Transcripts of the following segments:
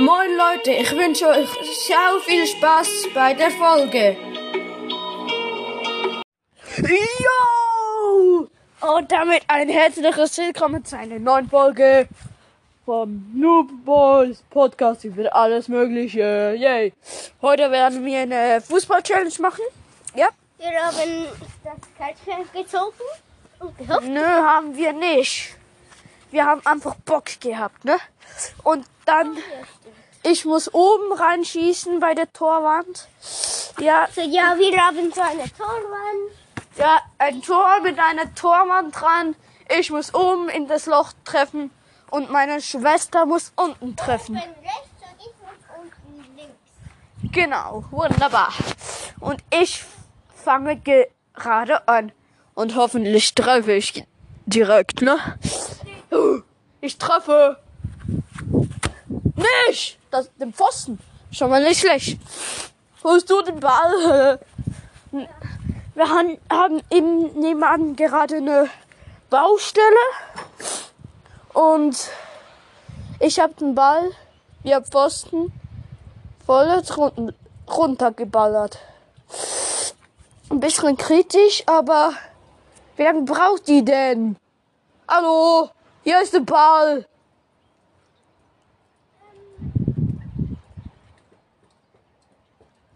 Moin Leute, ich wünsche euch sehr viel Spaß bei der Folge. Yo! Und damit ein herzliches Willkommen zu einer neuen Folge vom Noob Boys Podcast über alles Mögliche. Yay! Heute werden wir eine Fußball-Challenge machen. Ja? Wir haben das Kältchen gezogen und gehofft. Nö, haben wir nicht. Wir haben einfach Bock gehabt, ne? Und dann, ich muss oben reinschießen bei der Torwand. Ja, So, ja, wir haben so eine Torwand. ja, ein Tor mit einer Torwand dran. Ich muss oben in das Loch treffen und meine Schwester muss unten treffen. Wenn rechts und ich muss unten links. Genau, wunderbar. Und ich fange gerade an. Und hoffentlich treffe ich direkt, ne? Ich treffe. Nicht! Das, den Pfosten. Schon mal nicht schlecht. Holst du den Ball? Wir haben, haben im nebenan gerade eine Baustelle. Und ich habe den Ball, wir Pfosten, voll run runtergeballert. Ein bisschen kritisch, aber wie lange braucht die denn? Hallo, hier ist der Ball.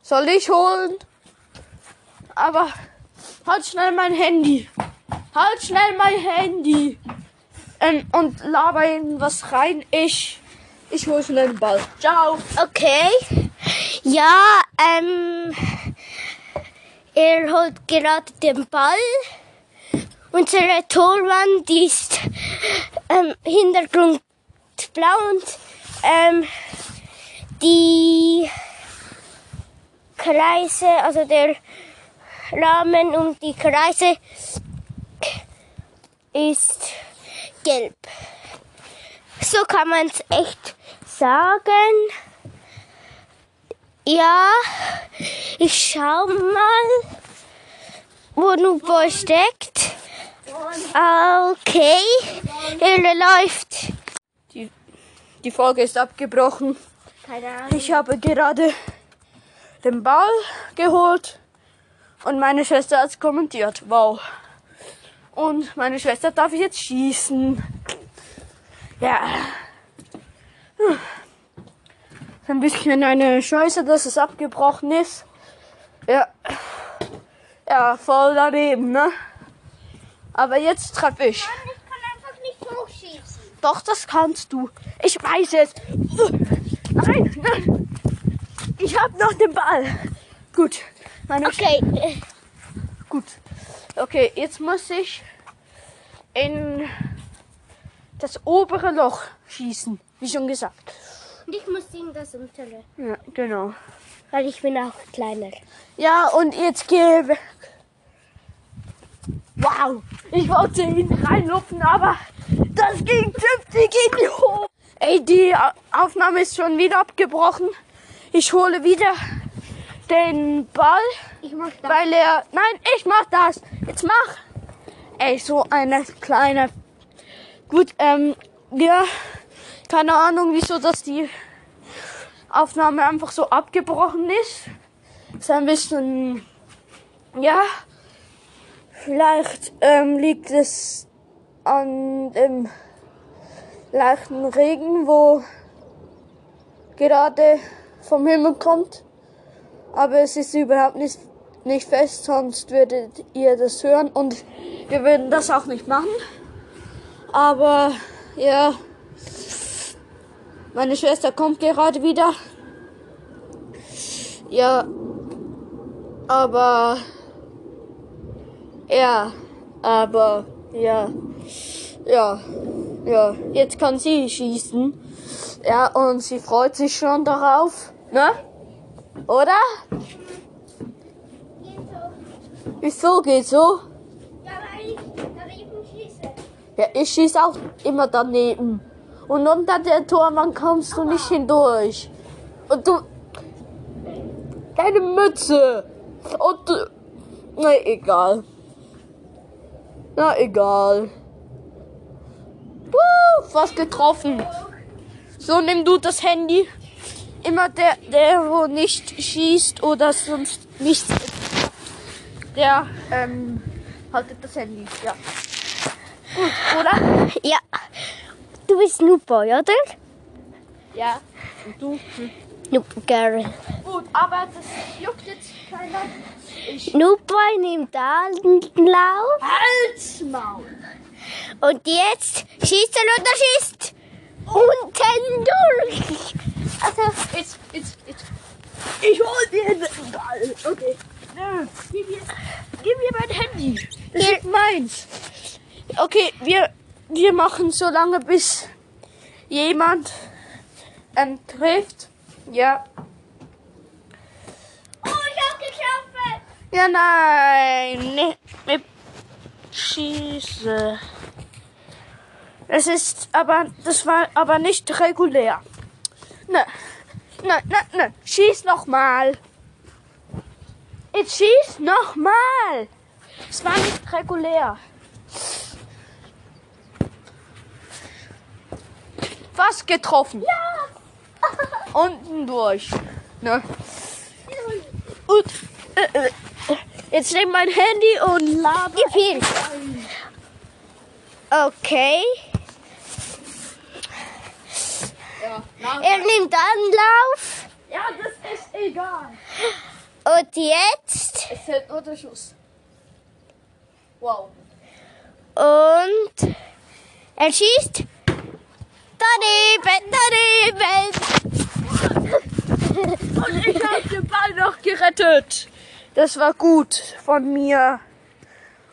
Soll ich holen? Aber halt schnell mein Handy. Halt schnell mein Handy. Ähm, und laber in was rein. Ich, ich hol schnell den Ball. Ciao. Okay. Ja, ähm, er holt gerade den Ball. Unsere Torwand ist ähm, Hintergrund blau und ähm, die Kreise, also der Rahmen um die Kreise ist gelb. So kann man es echt sagen. Ja, ich schau mal, wo Nubo steckt. Okay, er läuft. Die, die Folge ist abgebrochen. Keine Ahnung. Ich habe gerade den Ball geholt und meine Schwester hat kommentiert. Wow. Und meine Schwester darf jetzt schießen. Ja. Hm. Ein bisschen eine Scheiße, dass es abgebrochen ist. Ja. Ja, voll daneben, ne? Aber jetzt treffe ich. Ich kann einfach nicht hochschießen. Doch, das kannst du. Ich weiß es. Nein, nein. Ich hab noch den Ball. Gut. Meine Okay, äh, Gut. Okay, jetzt muss ich in das obere Loch schießen, wie schon gesagt. und ich muss in das untere, Ja, genau. weil ich bin auch kleiner. Ja, und jetzt gehe weg. Wow, ich wollte ihn reinlupfen, aber das ging tüchtig in die Hose. Ey, die Aufnahme ist schon wieder abgebrochen. Ich hole wieder den Ball, Ich mach das. weil er... Nein, ich mach das. Jetzt mach. Ey, so eine kleine... Gut, ähm, ja, keine Ahnung, wieso dass die Aufnahme einfach so abgebrochen ist. Ist ein bisschen, ja, vielleicht ähm, liegt es an dem leichten Regen, wo gerade vom Himmel kommt. Aber es ist überhaupt nicht, nicht fest, sonst würdet ihr das hören und wir würden das auch nicht machen. Aber ja, meine Schwester kommt gerade wieder. Ja, aber ja, aber ja, ja, ja, jetzt kann sie schießen. Ja, und sie freut sich schon darauf, ne? Oder? Wieso geht so? Ja, weil ich daneben schieße. Ja, ich schieß auch immer daneben. Und unter der Torwand kommst du nicht hindurch. Und du. Deine Mütze. Und du. Na, egal. Na, egal. Wuh, fast getroffen. So, nimm du das Handy. Immer der, der wo nicht schießt oder sonst nichts, der ähm, haltet das Handy. Ja. Gut, oder? Ja. Du bist Noob-Boy, oder? Ja. Und du? Noob-Girl. Gut, aber das juckt jetzt keiner. Ich Noob-Boy nimmt Anlauf. Halt's Maul. Und jetzt schießt er oder schießt unten durch. Also, Jetzt, jetzt, jetzt. Ich hol dir den Ball. Okay. Gib mir, gib mir mein Handy. Das ist meins. Okay, wir, wir machen so lange, bis jemand ähm, trifft. Ja. oh, ich hab geschaffen. Ja, nein. Ne, ne, schieße. Es ist aber, das war aber nicht regulär. Ne, ne, ne, ne. Schieß noch mal. Jetzt schieß noch mal. Es war nicht regulär. Fast getroffen. Ja. Unten durch. Ne? Und äh, äh, jetzt nimm mein Handy und hier. Okay. Ja, Er nimmt Anlauf. ja, das ist egal. Und jetzt. Es hält nur der Schuss. Wow. Und er schießt. Daneben, daneben. Und ich habe den Ball noch gerettet. Das war gut von mir.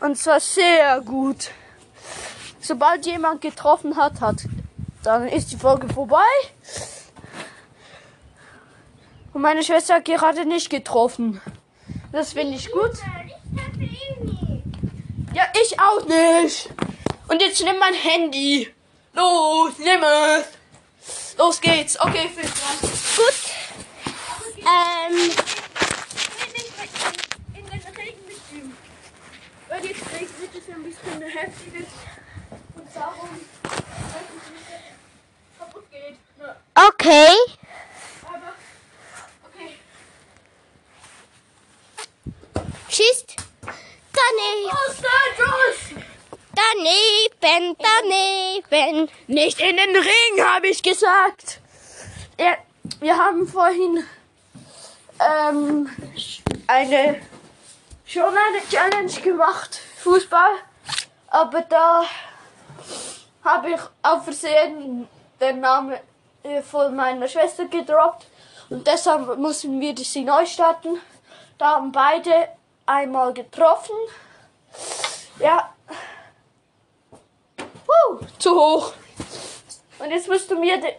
Und zwar sehr gut. Sobald jemand getroffen hat, hat, dann ist die Folge vorbei. Und meine Schwester hat gerade nicht getroffen. Das finde ich gut. Ja, ich auch nicht. Und jetzt nimm mein Handy. Los, nimm es. Los geht's. Okay, viel Spaß. Gut. Ähm. Weil jetzt regnet es ein bisschen heftiges und darum weiß ich nicht, dass es kaputt geht. Ja, okay. Schießt. Daneben, daneben, daneben. Nicht in den Ring, habe ich gesagt. Ja, wir haben vorhin ähm, eine schon eine Challenge gemacht, Fußball. Aber da habe ich auf Versehen den Namen von meiner Schwester gedroppt. Und deshalb mussten wir sie neu starten. Da haben beide einmal getroffen. Ja. Huh, zu hoch. Und jetzt musst du mir de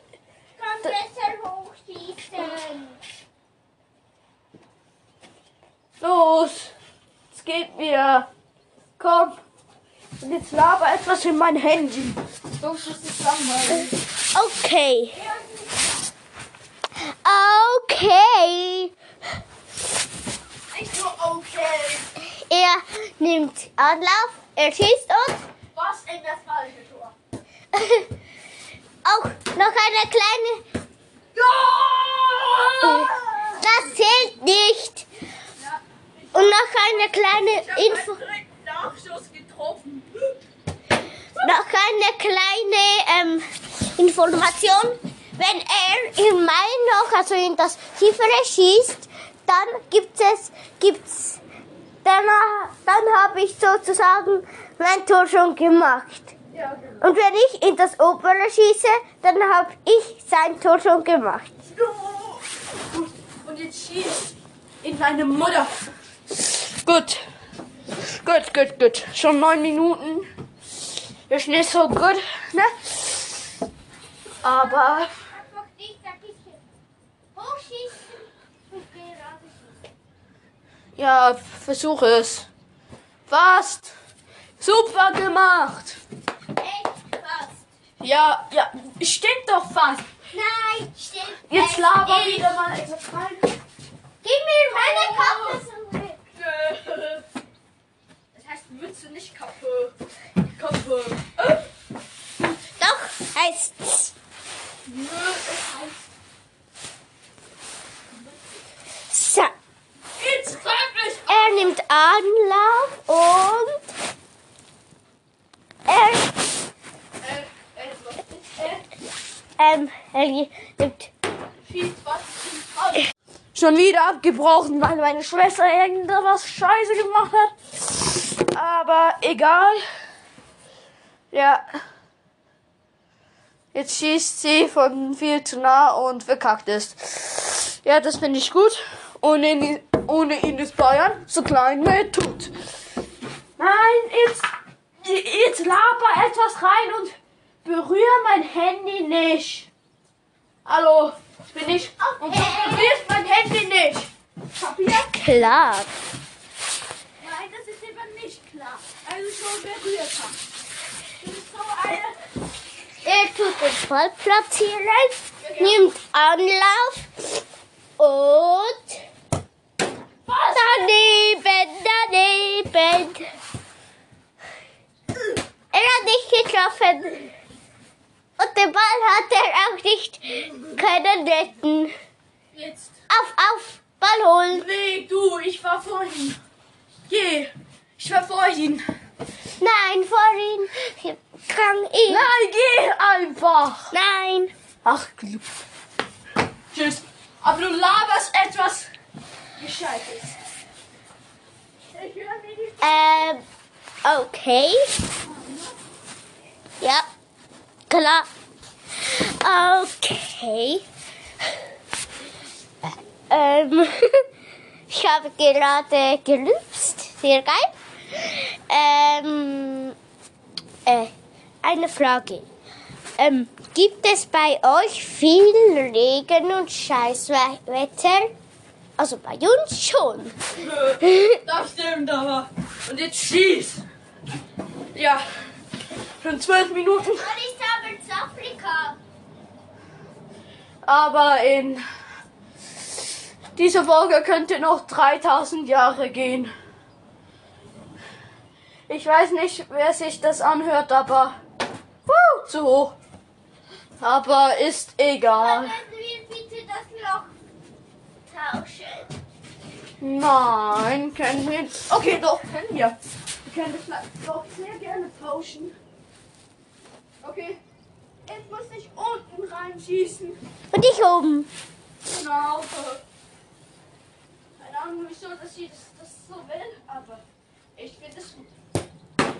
Kann besser hochschießen. Los, es geht mir. Komm. Und jetzt laber etwas in mein Handy. Los, das ist langweilig. Okay. Okay. Er nimmt Anlauf, er schießt und Was in das falsche Tor? auch noch eine kleine. Ja! Das zählt nicht. Und noch eine kleine Info. Nachschuss getroffen. Noch eine kleine ähm, Information. Wenn er im Mai noch, also in das tiefere schießt, dann gibt es, gibt's, dann, dann habe ich sozusagen mein Tor schon gemacht. Ja, genau. Und wenn ich in das obere schieße, dann habe ich sein Tor schon gemacht. Und jetzt schießt in deine Mutter. Gut. Gut, gut, gut. Schon neun Minuten. Ist nicht so gut, ne? Aber Einfach nicht ein bisschen hochschießen und gerade schießen. ja, versuche es. Fast. Super gemacht. Echt fast. Ja, ja, stimmt doch fast. Nein, stimmt. Jetzt laber nicht. wieder mal etwas rein. Gib mir meine Kappe zurück. Das heißt Mütze, nicht Kappe. Kappe. Doch, heißt's. Nö, es heißt. So. Jetzt greif mich Er nimmt Anlauf und. Er. Er, er, ähm, er nimmt. Schießt was, schießt was. Schon wieder abgebrochen, weil meine Schwester irgendwas Scheiße gemacht hat. Aber egal. Ja. Jetzt schießt sie von viel zu nah und verkackt es. Ja, das finde ich gut. Ohne ihn, ohne ihn ist Bayern so klein mehr tut. Nein, jetzt, jetzt laber etwas rein und berühr mein Handy nicht. Hallo, ich bin ich. Und du berührst mein Handy nicht. Kapiert? klar. Nein, das ist eben nicht klar. Also schon berührt. Du bist so eine. Er tut den Ball platzieren, nimmt Anlauf und Was? daneben, daneben. Er hat nicht getroffen. Und den Ball hat er auch nicht können retten. Jetzt. Auf, auf, Ball holen. Nee, du, ich war vorhin. Geh. Ich war vorhin. Nein, vorhin kann ich. Nein, geh einfach. Nein. Ach, Glück. Tschüss. Aber du laberst etwas Gescheites. Ähm, okay. Ja, klar. Okay. Ähm, ich habe gerade gerübst. Sehr geil. Ähm, äh, eine Frage. Ähm, gibt es bei euch viel Regen und Scheißwetter? Also bei uns schon. Das stimmt aber. Und jetzt schieß. Ja. Schon zwölf Minuten. Und ich habe in Afrika. Aber in dieser Folge könnte noch 3000 Jahre gehen. Ich weiß nicht, wer sich das anhört, aber Wuh, zu hoch. Aber ist egal. Können wir bitte das Loch tauschen? Nein, können wir. Okay, doch, können wir. Wir können das doch sehr gerne tauschen. Okay. Jetzt muss ich unten reinschießen. Und ich oben. Genau. Keine Ahnung, wieso dass sie das, das so will, aber ich finde es gut.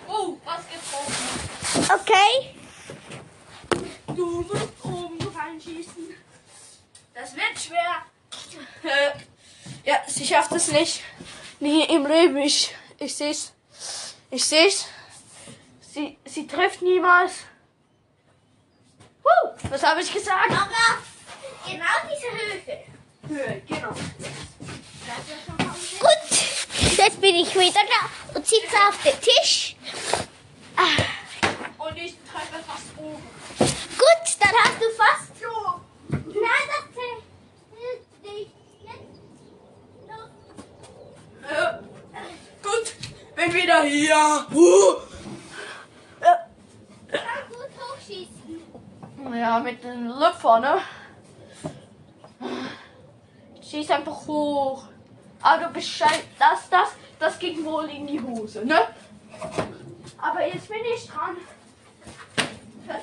Oh, was getroffen. Okay. Du musst oben reinschießen. Das wird schwer. Äh, ja, sie schafft es nicht. Nie im Leben. Ich, ich seh's. Ich seh's. Sie, sie trifft niemals. Huh, was habe ich gesagt? Aber genau diese Höhe. Höhe, genau. Gut. Jetzt bin ich wieder da und sitze auf dem Tisch. Und ich treffe fast oben. gut, dann hast du fast so. Nein, das zählt nicht. Jetzt. Äh, gut, bin wieder hier. Uh. Äh, Kann gut hochschießen. Ja, mit den Lüpfer, ne? Schieß einfach hoch. Aber du Bescheid, das, das, das ging wohl in die Hose, ne? Aber jetzt bin ich dran. Ja,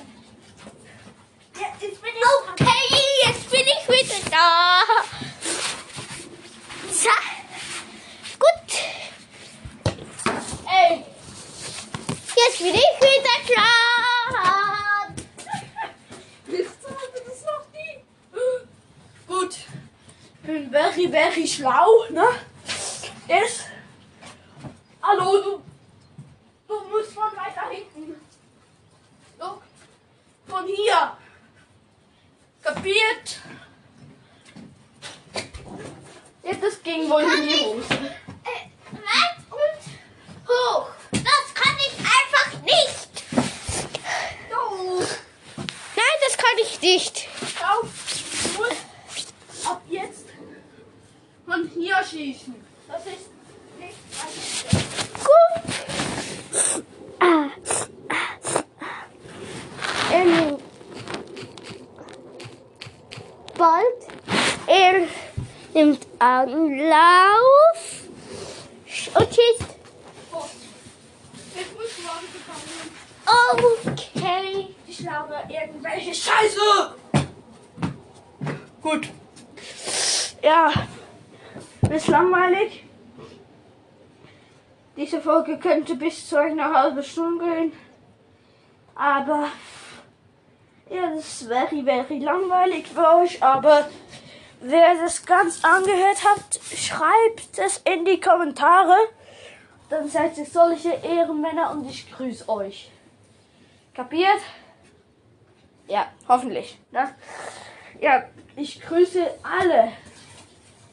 jetzt bin ich dran. Okay, jetzt bin ich wieder da. So. Gut. Ey, Jetzt bin ich wieder dran. hast du das noch nie. Gut. Bin very, very schlau, ne? Ist. Hallo. Du musst von weiter hinten. Look. Von hier. Kapiert? Ja, das ging wohl in die Hose. Äh, weit und hoch. Das kann ich einfach nicht. So, Nein, das kann ich nicht. schau. Du musst ab jetzt von hier schießen. Das ist nicht einfach. Gut. Ah. Er nimmt bald. Er nimmt Anlauf. und bekommen. Okay. Ich glaube irgendwelche Scheiße. Gut. Ja. Ist langweilig. Diese Folge könnte bis zu einer halben Stunde gehen. Aber ja, das ist very, very langweilig für euch. Aber wer das ganz angehört hat, schreibt es in die Kommentare. Dann seid ihr solche Ehrenmänner und ich grüße euch. Kapiert? Ja, hoffentlich. Ne? Ja, ich grüße alle.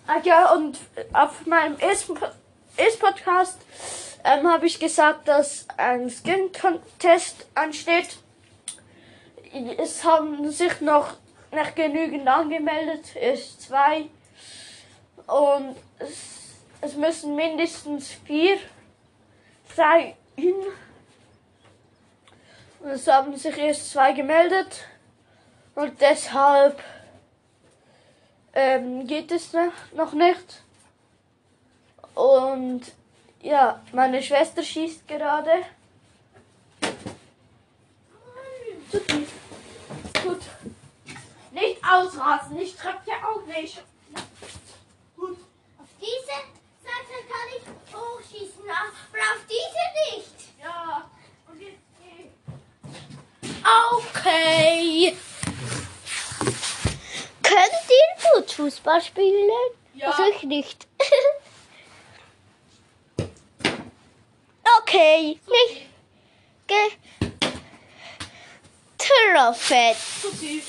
Ach ja, und auf meinem Ist-Podcast ähm, habe ich gesagt, dass ein Skin-Contest ansteht. Es haben sich noch nicht genügend angemeldet, ist zwei. Und es, es müssen mindestens vier sein. Und es haben sich erst zwei gemeldet. Und deshalb ähm, geht es ne- noch nicht. Und ja, meine Schwester schießt gerade. Nicht ausrasten, ich treffe ja auch nicht. Gut. Auf diese Seite kann ich hochschießen, aber auf diese nicht. Ja. Und jetzt geh. Okay. Könnt ihr gut Fußball spielen? Ja. Also ich nicht. okay, nicht getroffen. Zu tief.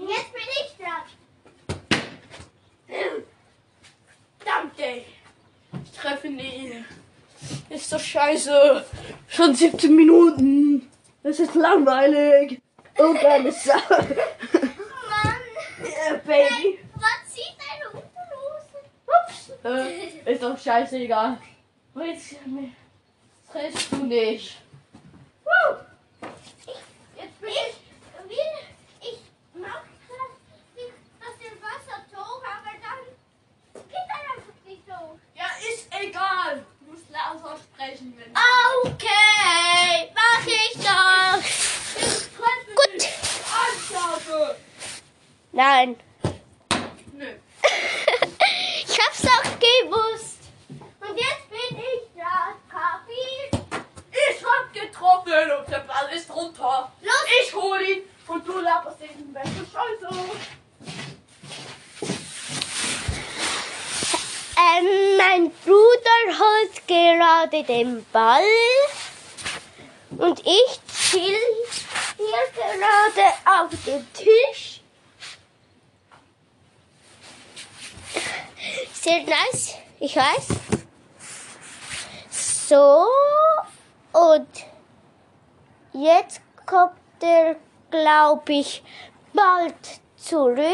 Jetzt bin ich dran. Danke. Ich treffe nie. Ist doch scheiße. Schon 17 Minuten. Das ist langweilig. Oh, geile Sache. Mann. Ja, Baby. Was zieht deine Unterhose? Ups. Äh, ist doch scheißegal. Jetzt triffst du nicht. Woo. Jetzt bin ich. Ich will, ich mach das, nicht, dass der Wasser hoch, aber dann geht er einfach nicht hoch. Ja, ist egal. Du musst lauter sprechen, wenn Okay, mach ich doch. Gut. Nein. Nö. ich hab's doch gewusst. Und jetzt bin ich dran, kapiert? Ich hab getroffen und der Ball ist runter. Los. Ich hol ihn und du laberst den besten Scheiße. Ähm, mein Bruder holt gerade den Ball. Und ich chill hier gerade auf dem Tisch. Sehr nice, ich weiß. So, und jetzt kommt er, glaube ich, bald zurück.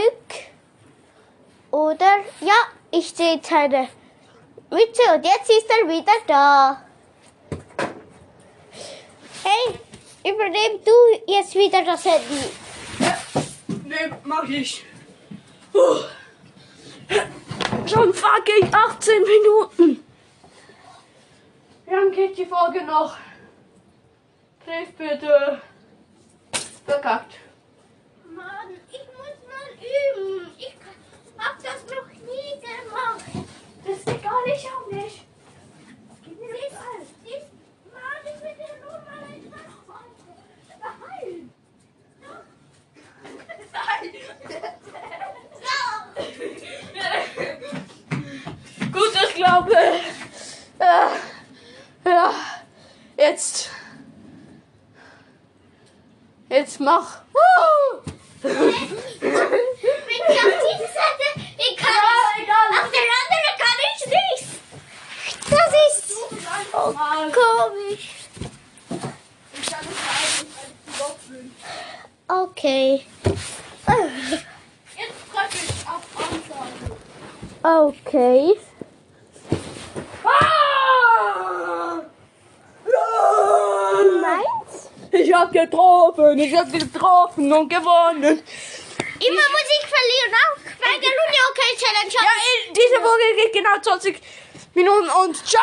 Oder? Ja, ich sehe seine Mütze und jetzt ist er wieder da. Hey, übernimm du jetzt wieder das Handy. Nee, mach ich. Puh. Schon fucking 18 Minuten. Wie lange geht die Folge noch? Hilf bitte. Verkackt. Mann, ich muss mal üben. Ich hab das noch nie Das ist egal, ich auch nicht. Siehst, siehst, Mann, ich will dir nur mal etwas sagen. Nein. Gut, ich glaube. Äh, ja. Jetzt. Jetzt mach. Woo! Wenn ich auf diese Seite, ich kann Ja, nicht. egal. Auf der anderen kann ich nicht. Das ist Oh, komisch. Ich kann nicht eigentlich als Boxen. Okay. Jetzt treffe ich auf Ansage. Okay. Ah! Ja! Meins? Ich hab getroffen, ich hab getroffen und gewonnen. Immer muss ich verlieren, auch bei der Junior Challenge. Ja, in- diese Folge geht genau 20 Minuten und ciao.